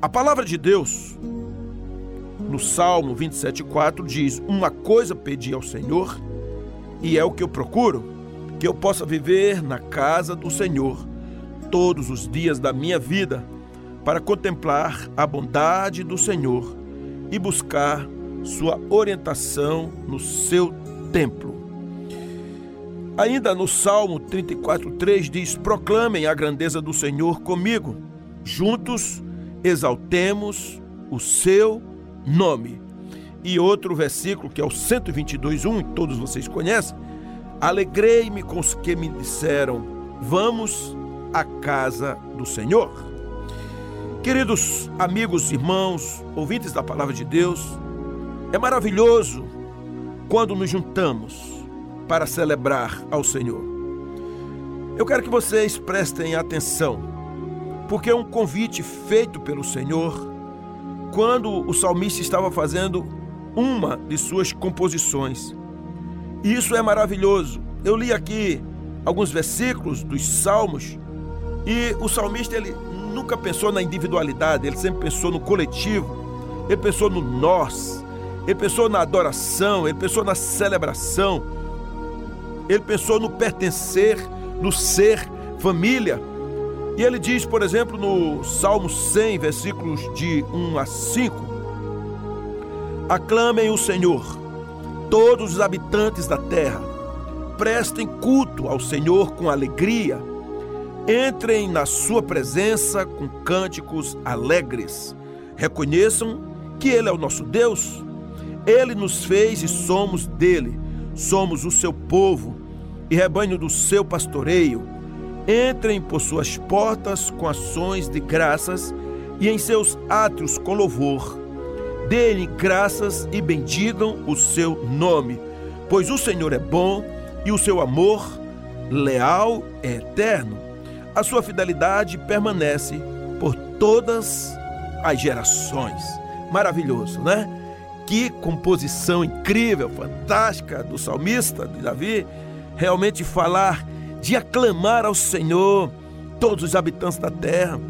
A palavra de Deus, no Salmo 27,4, diz: Uma coisa pedi ao Senhor, e é o que eu procuro, que eu possa viver na casa do Senhor todos os dias da minha vida, para contemplar a bondade do Senhor e buscar sua orientação no seu templo. Ainda no Salmo 34:3 diz: Proclamem a grandeza do Senhor comigo. Juntos exaltemos o seu nome. E outro versículo, que é o 122:1, todos vocês conhecem: Alegrei-me com os que me disseram: Vamos à casa do Senhor. Queridos amigos, irmãos, ouvintes da palavra de Deus, é maravilhoso quando nos juntamos para celebrar ao Senhor. Eu quero que vocês prestem atenção, porque é um convite feito pelo Senhor. Quando o salmista estava fazendo uma de suas composições. E isso é maravilhoso. Eu li aqui alguns versículos dos salmos. E o salmista ele nunca pensou na individualidade, ele sempre pensou no coletivo, ele pensou no nós, ele pensou na adoração, ele pensou na celebração. Ele pensou no pertencer, no ser família. E ele diz, por exemplo, no Salmo 100, versículos de 1 a 5: Aclamem o Senhor, todos os habitantes da terra, prestem culto ao Senhor com alegria, entrem na sua presença com cânticos alegres, reconheçam que Ele é o nosso Deus, Ele nos fez e somos dele, somos o seu povo e rebanho do seu pastoreio, entrem por suas portas com ações de graças e em seus átrios com louvor. Dê-lhe graças e bendigam o seu nome, pois o Senhor é bom e o seu amor leal é eterno. A sua fidelidade permanece por todas as gerações. Maravilhoso, né? Que composição incrível, fantástica do salmista de Davi realmente falar, de aclamar ao Senhor, todos os habitantes da terra,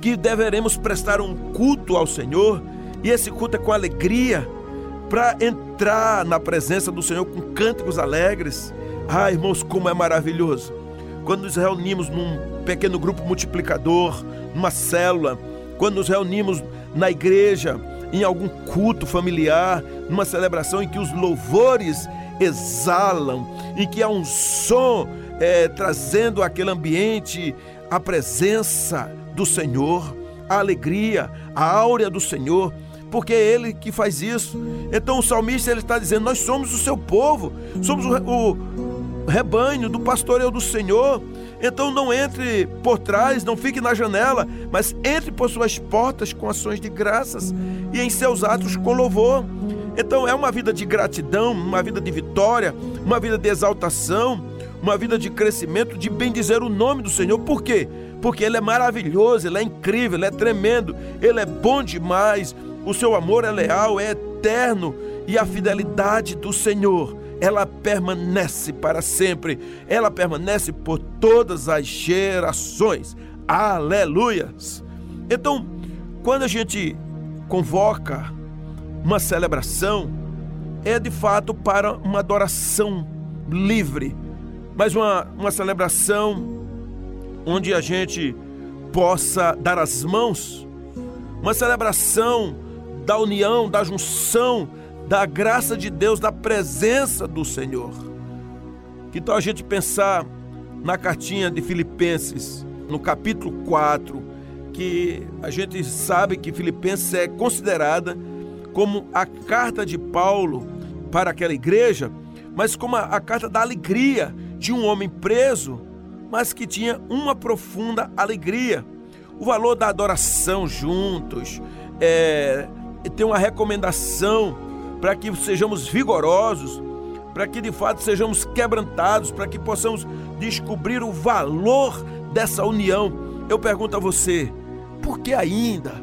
que deveremos prestar um culto ao Senhor, e esse culto é com alegria, para entrar na presença do Senhor com cânticos alegres. Ah, irmãos, como é maravilhoso! Quando nos reunimos num pequeno grupo multiplicador, numa célula, quando nos reunimos na igreja, em algum culto familiar, numa celebração em que os louvores exalam, em que há um som é, trazendo aquele ambiente a presença do Senhor, a alegria, a áurea do Senhor, porque é Ele que faz isso. Então o salmista ele está dizendo: Nós somos o seu povo, somos o, o rebanho do pastoreio do Senhor. Então não entre por trás, não fique na janela, mas entre por suas portas com ações de graças e em seus atos com louvor. Então é uma vida de gratidão, uma vida de vitória, uma vida de exaltação, uma vida de crescimento, de bendizer o nome do Senhor. Por quê? Porque Ele é maravilhoso, Ele é incrível, Ele é tremendo, Ele é bom demais, o seu amor é leal, é eterno e a fidelidade do Senhor ela permanece para sempre, ela permanece por todas as gerações. Aleluias! Então, quando a gente convoca uma celebração é de fato para uma adoração livre, mas uma, uma celebração onde a gente possa dar as mãos, uma celebração da união, da junção, da graça de Deus, da presença do Senhor. Que tal a gente pensar na cartinha de Filipenses, no capítulo 4, que a gente sabe que Filipenses é considerada como a carta de Paulo para aquela igreja, mas como a, a carta da alegria de um homem preso, mas que tinha uma profunda alegria. O valor da adoração juntos, é, tem uma recomendação para que sejamos vigorosos, para que de fato sejamos quebrantados, para que possamos descobrir o valor dessa união. Eu pergunto a você, por que ainda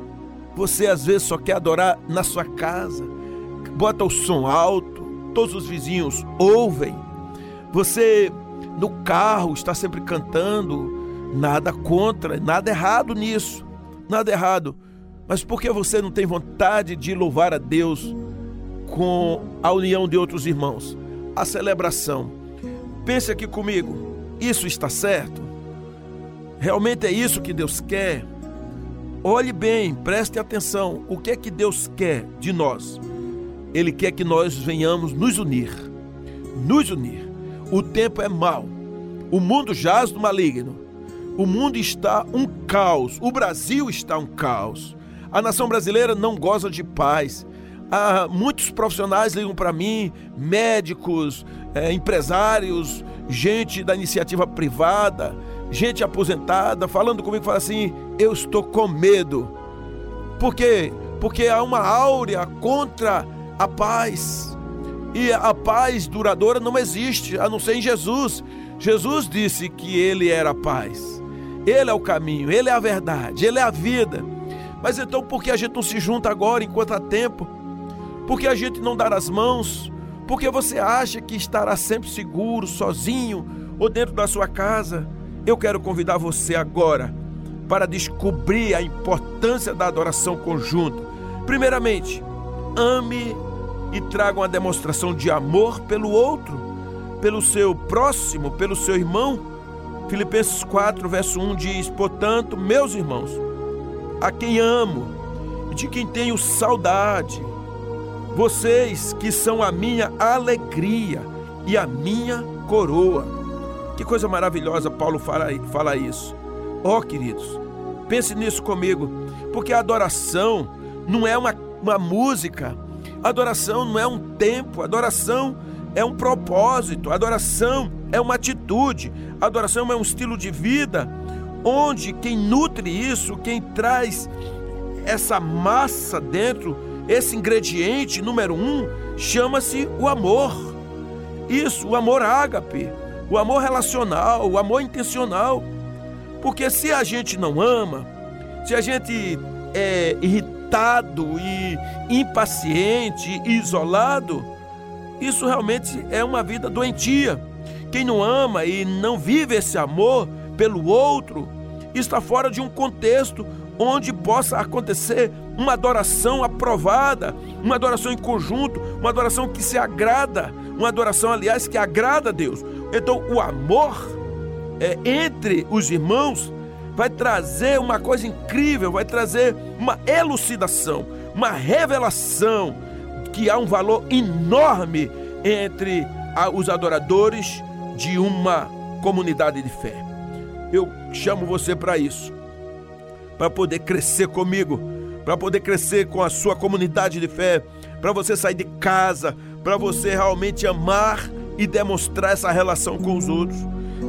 você às vezes só quer adorar na sua casa, bota o som alto, todos os vizinhos ouvem. Você no carro está sempre cantando, nada contra, nada errado nisso, nada errado. Mas por que você não tem vontade de louvar a Deus com a união de outros irmãos? A celebração. Pense aqui comigo. Isso está certo? Realmente é isso que Deus quer? Olhe bem, preste atenção. O que é que Deus quer de nós? Ele quer que nós venhamos nos unir. Nos unir. O tempo é mau. O mundo jaz do maligno. O mundo está um caos. O Brasil está um caos. A nação brasileira não goza de paz. Ah, muitos profissionais ligam para mim, médicos, é, empresários, gente da iniciativa privada, gente aposentada, falando comigo, fala assim: eu estou com medo. Por quê? Porque há uma áurea contra a paz. E a paz duradoura não existe, a não ser em Jesus. Jesus disse que ele era a paz. Ele é o caminho, ele é a verdade, ele é a vida. Mas então por que a gente não se junta agora enquanto há tempo? Por que a gente não dar as mãos? Porque você acha que estará sempre seguro, sozinho ou dentro da sua casa? Eu quero convidar você agora para descobrir a importância da adoração conjunta. Primeiramente, ame e traga uma demonstração de amor pelo outro, pelo seu próximo, pelo seu irmão. Filipenses 4, verso 1 diz: Portanto, meus irmãos, a quem amo e de quem tenho saudade, vocês que são a minha alegria e a minha coroa. Que coisa maravilhosa Paulo fala, fala isso. Ó oh, queridos, pense nisso comigo, porque a adoração não é uma, uma música, a adoração não é um tempo, adoração é um propósito, adoração é uma atitude, adoração é um estilo de vida, onde quem nutre isso, quem traz essa massa dentro, esse ingrediente número um, chama-se o amor. Isso, o amor ágape o amor relacional, o amor intencional. Porque se a gente não ama, se a gente é irritado e impaciente isolado, isso realmente é uma vida doentia. Quem não ama e não vive esse amor pelo outro está fora de um contexto onde possa acontecer uma adoração aprovada, uma adoração em conjunto, uma adoração que se agrada, uma adoração, aliás, que agrada a Deus. Então, o amor é, entre os irmãos vai trazer uma coisa incrível, vai trazer uma elucidação, uma revelação que há um valor enorme entre os adoradores de uma comunidade de fé. Eu chamo você para isso, para poder crescer comigo, para poder crescer com a sua comunidade de fé, para você sair de casa, para você realmente amar e demonstrar essa relação com os outros.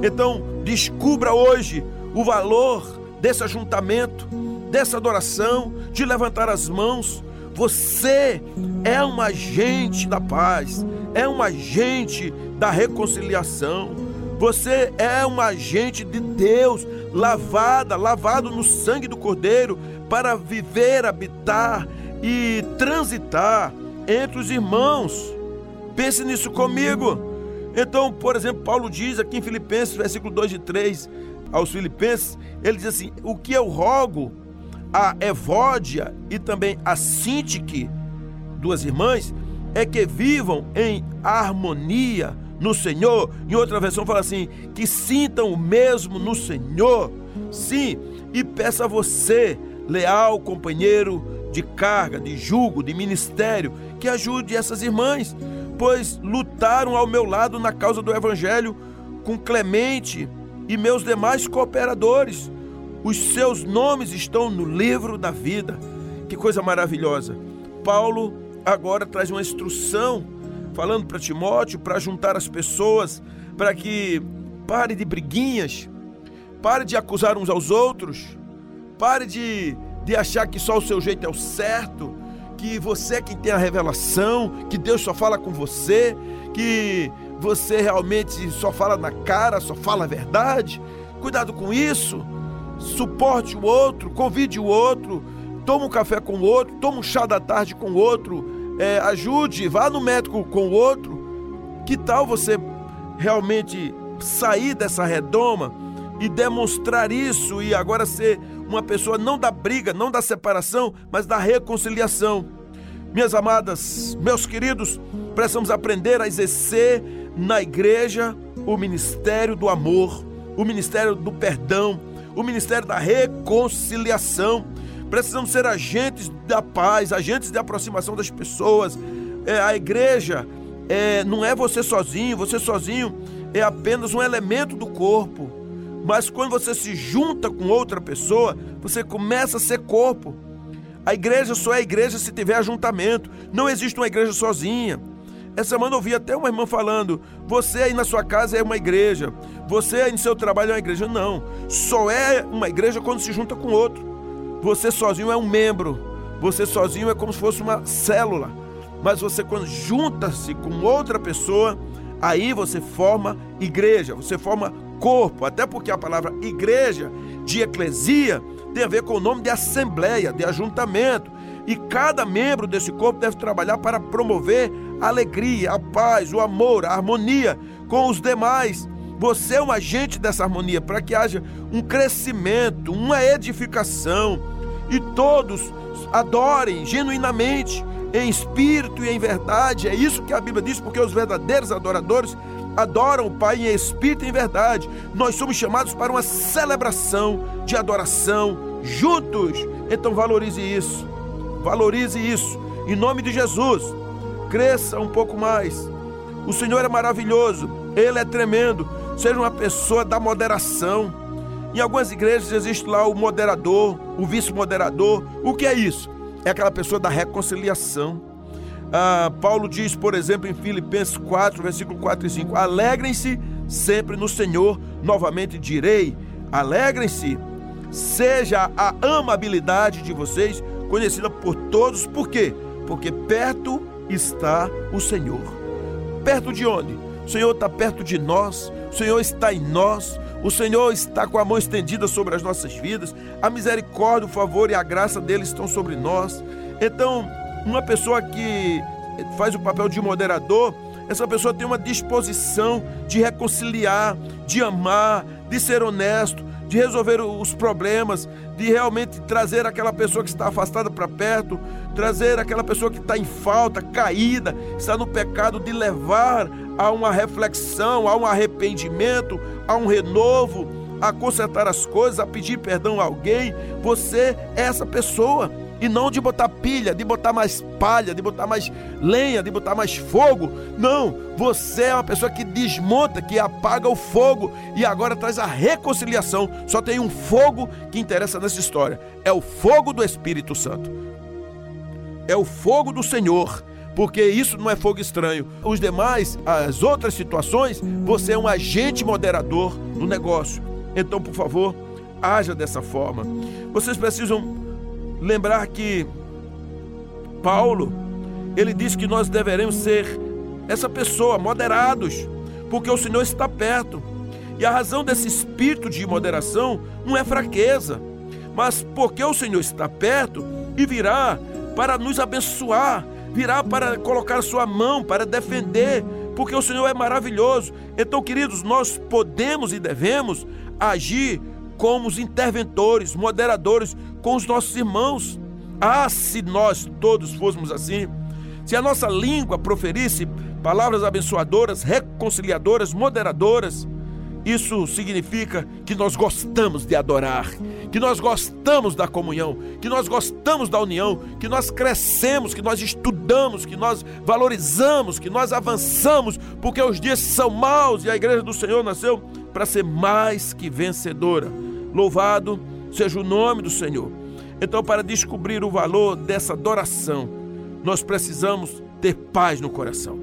Então, descubra hoje o valor desse ajuntamento, dessa adoração, de levantar as mãos. Você é um agente da paz, é um agente da reconciliação. Você é um agente de Deus, lavada, lavado no sangue do Cordeiro, para viver, habitar e transitar entre os irmãos. Pense nisso comigo. Então, por exemplo, Paulo diz aqui em Filipenses, versículo 2 e 3, aos Filipenses, ele diz assim: O que eu rogo a Evódia e também a Sintique, duas irmãs, é que vivam em harmonia no Senhor. Em outra versão fala assim: que sintam o mesmo no Senhor. Sim, e peça a você, leal companheiro de carga, de jugo, de ministério, que ajude essas irmãs pois lutaram ao meu lado na causa do Evangelho com Clemente e meus demais cooperadores. Os seus nomes estão no livro da vida. Que coisa maravilhosa. Paulo agora traz uma instrução falando para Timóteo para juntar as pessoas, para que pare de briguinhas, pare de acusar uns aos outros, pare de, de achar que só o seu jeito é o certo, que você é quem tem a revelação, que Deus só fala com você, que você realmente só fala na cara, só fala a verdade. Cuidado com isso. Suporte o outro, convide o outro, toma um café com o outro, toma um chá da tarde com o outro, é, ajude, vá no médico com o outro. Que tal você realmente sair dessa redoma e demonstrar isso e agora ser uma pessoa não da briga, não da separação, mas da reconciliação. Minhas amadas, meus queridos, precisamos aprender a exercer na igreja o ministério do amor, o ministério do perdão, o ministério da reconciliação. Precisamos ser agentes da paz, agentes de aproximação das pessoas. É, a igreja é, não é você sozinho, você sozinho é apenas um elemento do corpo. Mas quando você se junta com outra pessoa, você começa a ser corpo. A igreja só é igreja se tiver ajuntamento. Não existe uma igreja sozinha. Essa semana eu ouvi até uma irmã falando: você aí na sua casa é uma igreja, você aí no seu trabalho é uma igreja. Não, só é uma igreja quando se junta com outro. Você sozinho é um membro, você sozinho é como se fosse uma célula. Mas você, quando junta-se com outra pessoa, aí você forma igreja, você forma corpo. Até porque a palavra igreja, de eclesia, tem a ver com o nome de assembleia, de ajuntamento. E cada membro desse corpo deve trabalhar para promover a alegria, a paz, o amor, a harmonia com os demais. Você é um agente dessa harmonia para que haja um crescimento, uma edificação e todos adorem genuinamente, em espírito e em verdade. É isso que a Bíblia diz, porque os verdadeiros adoradores adoram o Pai em espírito e em verdade. Nós somos chamados para uma celebração de adoração juntos. Então valorize isso. Valorize isso. Em nome de Jesus, cresça um pouco mais. O Senhor é maravilhoso, Ele é tremendo. Seja uma pessoa da moderação. Em algumas igrejas existe lá o moderador, o vice-moderador. O que é isso? É aquela pessoa da reconciliação. Ah, Paulo diz, por exemplo, em Filipenses 4, versículo 4 e 5: Alegrem-se sempre no Senhor, novamente direi: alegrem-se. Seja a amabilidade de vocês conhecida por todos, por quê? Porque perto está o Senhor. Perto de onde? O Senhor está perto de nós, o Senhor está em nós, o Senhor está com a mão estendida sobre as nossas vidas, a misericórdia, o favor e a graça dele estão sobre nós. Então, uma pessoa que faz o papel de moderador, essa pessoa tem uma disposição de reconciliar, de amar, de ser honesto, de resolver os problemas, de realmente trazer aquela pessoa que está afastada para perto, trazer aquela pessoa que está em falta, caída, está no pecado, de levar a uma reflexão, a um arrependimento, a um renovo, a consertar as coisas, a pedir perdão a alguém. Você é essa pessoa e não de botar pilha, de botar mais palha, de botar mais lenha, de botar mais fogo. Não, você é uma pessoa que desmonta, que apaga o fogo e agora traz a reconciliação. Só tem um fogo que interessa nessa história: é o fogo do Espírito Santo. É o fogo do Senhor porque isso não é fogo estranho. Os demais, as outras situações, você é um agente moderador do negócio. Então, por favor, haja dessa forma. Vocês precisam lembrar que Paulo, ele diz que nós deveremos ser essa pessoa, moderados, porque o Senhor está perto. E a razão desse espírito de moderação não é fraqueza, mas porque o Senhor está perto e virá para nos abençoar, virá para colocar sua mão, para defender, porque o Senhor é maravilhoso. Então, queridos, nós podemos e devemos agir como os interventores, moderadores com os nossos irmãos. Ah, se nós todos fôssemos assim, se a nossa língua proferisse palavras abençoadoras, reconciliadoras, moderadoras, isso significa que nós gostamos de adorar, que nós gostamos da comunhão, que nós gostamos da união, que nós crescemos, que nós estudamos, que nós valorizamos, que nós avançamos, porque os dias são maus e a igreja do Senhor nasceu para ser mais que vencedora. Louvado seja o nome do Senhor. Então, para descobrir o valor dessa adoração, nós precisamos ter paz no coração.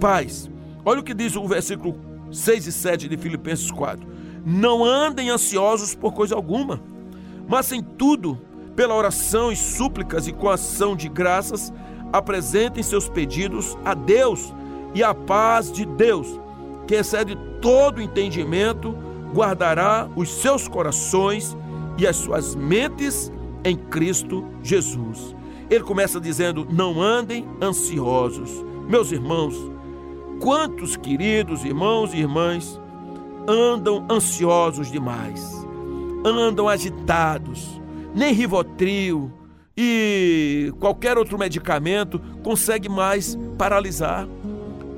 Paz. Olha o que diz o versículo 6 e 7 de Filipenses 4. Não andem ansiosos por coisa alguma, mas em tudo, pela oração e súplicas e com ação de graças, apresentem seus pedidos a Deus e a paz de Deus, que excede todo entendimento, guardará os seus corações e as suas mentes em Cristo Jesus. Ele começa dizendo: Não andem ansiosos. Meus irmãos, quantos queridos irmãos e irmãs andam ansiosos demais? andam agitados. Nem Rivotril e qualquer outro medicamento consegue mais paralisar.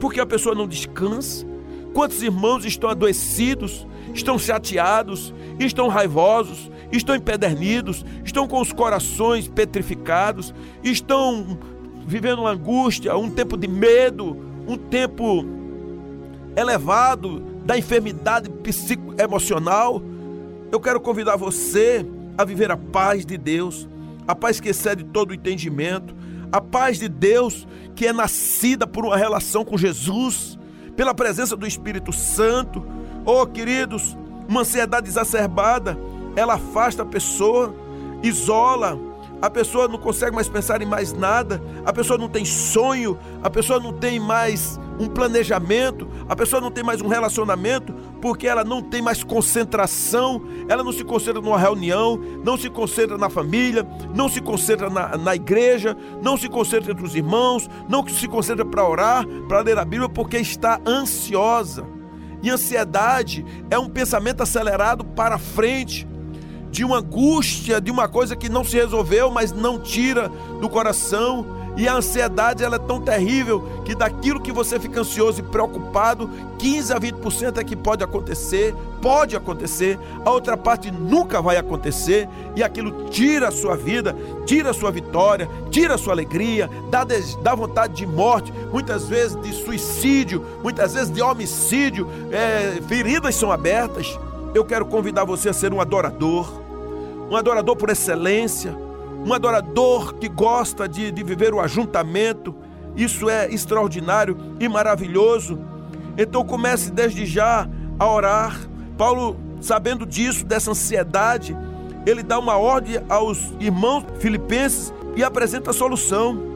Porque a pessoa não descansa. Quantos irmãos estão adoecidos, estão chateados, estão raivosos, estão empedernidos, estão com os corações petrificados, estão vivendo uma angústia, um tempo de medo, um tempo elevado da enfermidade psicoemocional. Eu quero convidar você a viver a paz de Deus, a paz que excede todo o entendimento, a paz de Deus que é nascida por uma relação com Jesus, pela presença do Espírito Santo. Oh, queridos, uma ansiedade exacerbada, ela afasta a pessoa, isola, a pessoa não consegue mais pensar em mais nada, a pessoa não tem sonho, a pessoa não tem mais um planejamento, a pessoa não tem mais um relacionamento, porque ela não tem mais concentração, ela não se concentra numa reunião, não se concentra na família, não se concentra na, na igreja, não se concentra entre os irmãos, não se concentra para orar, para ler a Bíblia, porque está ansiosa. E ansiedade é um pensamento acelerado para frente de uma angústia, de uma coisa que não se resolveu, mas não tira do coração. E a ansiedade ela é tão terrível que daquilo que você fica ansioso e preocupado, 15 a 20% é que pode acontecer, pode acontecer, a outra parte nunca vai acontecer, e aquilo tira a sua vida, tira a sua vitória, tira a sua alegria, dá, dá vontade de morte, muitas vezes de suicídio, muitas vezes de homicídio, é, feridas são abertas. Eu quero convidar você a ser um adorador, um adorador por excelência, um adorador que gosta de, de viver o ajuntamento. Isso é extraordinário e maravilhoso. Então comece desde já a orar. Paulo, sabendo disso, dessa ansiedade, ele dá uma ordem aos irmãos filipenses e apresenta a solução.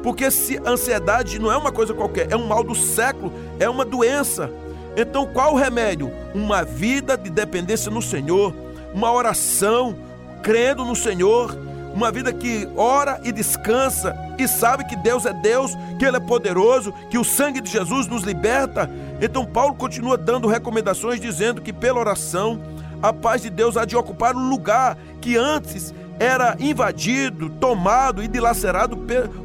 Porque se ansiedade não é uma coisa qualquer, é um mal do século, é uma doença. Então, qual o remédio? Uma vida de dependência no Senhor, uma oração, crendo no Senhor, uma vida que ora e descansa e sabe que Deus é Deus, que Ele é poderoso, que o sangue de Jesus nos liberta. Então, Paulo continua dando recomendações, dizendo que pela oração, a paz de Deus há de ocupar o lugar que antes era invadido, tomado e dilacerado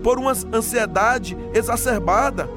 por uma ansiedade exacerbada.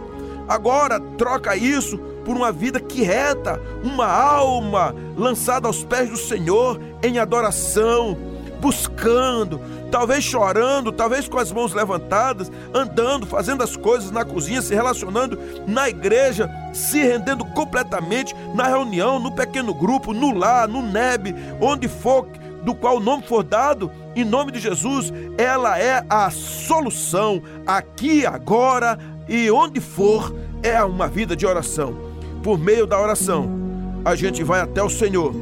Agora, troca isso por uma vida que reta, uma alma lançada aos pés do Senhor em adoração, buscando, talvez chorando, talvez com as mãos levantadas, andando, fazendo as coisas na cozinha, se relacionando na igreja, se rendendo completamente na reunião, no pequeno grupo, no lar, no NEB, onde for do qual o nome for dado, em nome de Jesus, ela é a solução aqui, agora e onde for, é uma vida de oração. Por meio da oração, a gente vai até o Senhor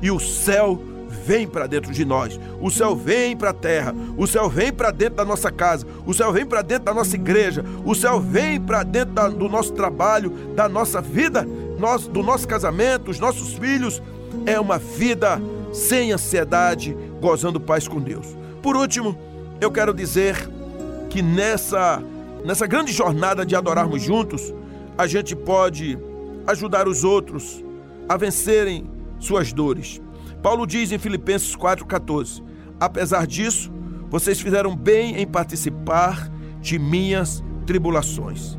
e o céu vem para dentro de nós. O céu vem para a terra, o céu vem para dentro da nossa casa, o céu vem para dentro da nossa igreja, o céu vem para dentro da, do nosso trabalho, da nossa vida, nós, do nosso casamento, os nossos filhos. É uma vida sem ansiedade, gozando paz com Deus. Por último, eu quero dizer que nessa nessa grande jornada de adorarmos juntos, a gente pode ajudar os outros a vencerem suas dores. Paulo diz em Filipenses 4,14: Apesar disso, vocês fizeram bem em participar de minhas tribulações.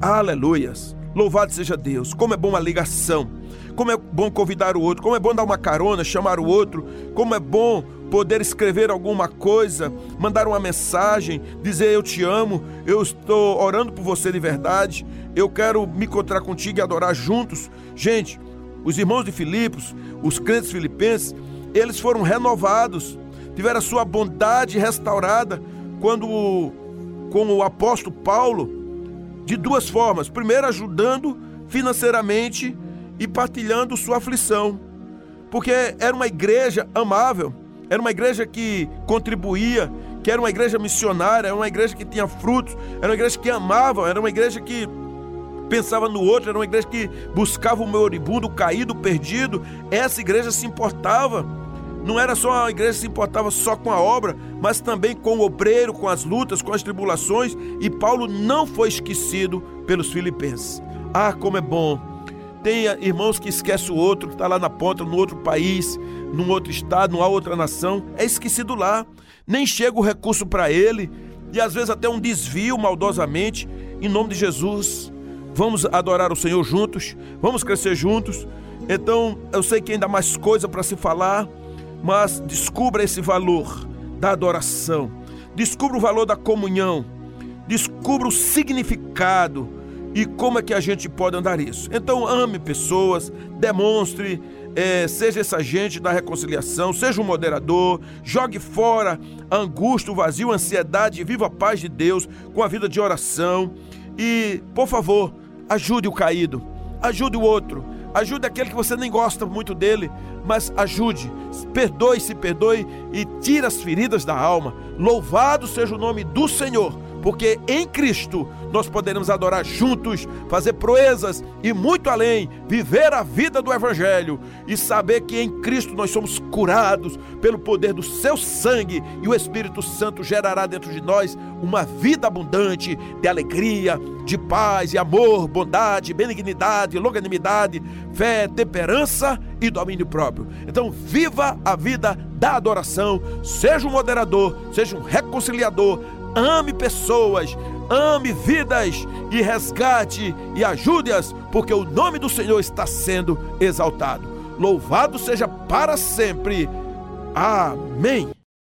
Aleluias! Louvado seja Deus! Como é bom a ligação, como é bom convidar o outro, como é bom dar uma carona, chamar o outro, como é bom poder escrever alguma coisa, mandar uma mensagem, dizer eu te amo, eu estou orando por você de verdade, eu quero me encontrar contigo e adorar juntos. Gente, os irmãos de Filipos, os crentes filipenses, eles foram renovados, tiveram a sua bondade restaurada quando com o apóstolo Paulo, de duas formas. Primeiro, ajudando financeiramente e partilhando sua aflição, porque era uma igreja amável era uma igreja que contribuía, que era uma igreja missionária, era uma igreja que tinha frutos, era uma igreja que amava, era uma igreja que pensava no outro, era uma igreja que buscava o moribundo, o caído, o perdido. Essa igreja se importava. Não era só uma igreja que se importava só com a obra, mas também com o obreiro, com as lutas, com as tribulações. E Paulo não foi esquecido pelos filipenses. Ah, como é bom tem irmãos que esquecem o outro, que está lá na ponta, no outro país, num outro estado, numa outra nação, é esquecido lá. Nem chega o recurso para ele e às vezes até um desvio maldosamente. Em nome de Jesus, vamos adorar o Senhor juntos, vamos crescer juntos. Então, eu sei que ainda há mais coisa para se falar, mas descubra esse valor da adoração, descubra o valor da comunhão, descubra o significado e como é que a gente pode andar isso. Então, ame pessoas, demonstre é, seja esse agente da reconciliação, seja um moderador, jogue fora a angústia, o vazio, a ansiedade, viva a paz de Deus com a vida de oração. E, por favor, ajude o caído, ajude o outro, ajude aquele que você nem gosta muito dele, mas ajude, perdoe, se perdoe e tire as feridas da alma. Louvado seja o nome do Senhor porque em Cristo nós poderemos adorar juntos, fazer proezas e muito além, viver a vida do Evangelho e saber que em Cristo nós somos curados pelo poder do seu sangue e o Espírito Santo gerará dentro de nós uma vida abundante de alegria, de paz e amor, bondade, benignidade, longanimidade, fé, temperança e domínio próprio. Então, viva a vida da adoração, seja um moderador, seja um reconciliador, ame pessoas, ame vidas e resgate e ajude-as, porque o nome do Senhor está sendo exaltado. Louvado seja para sempre. Amém.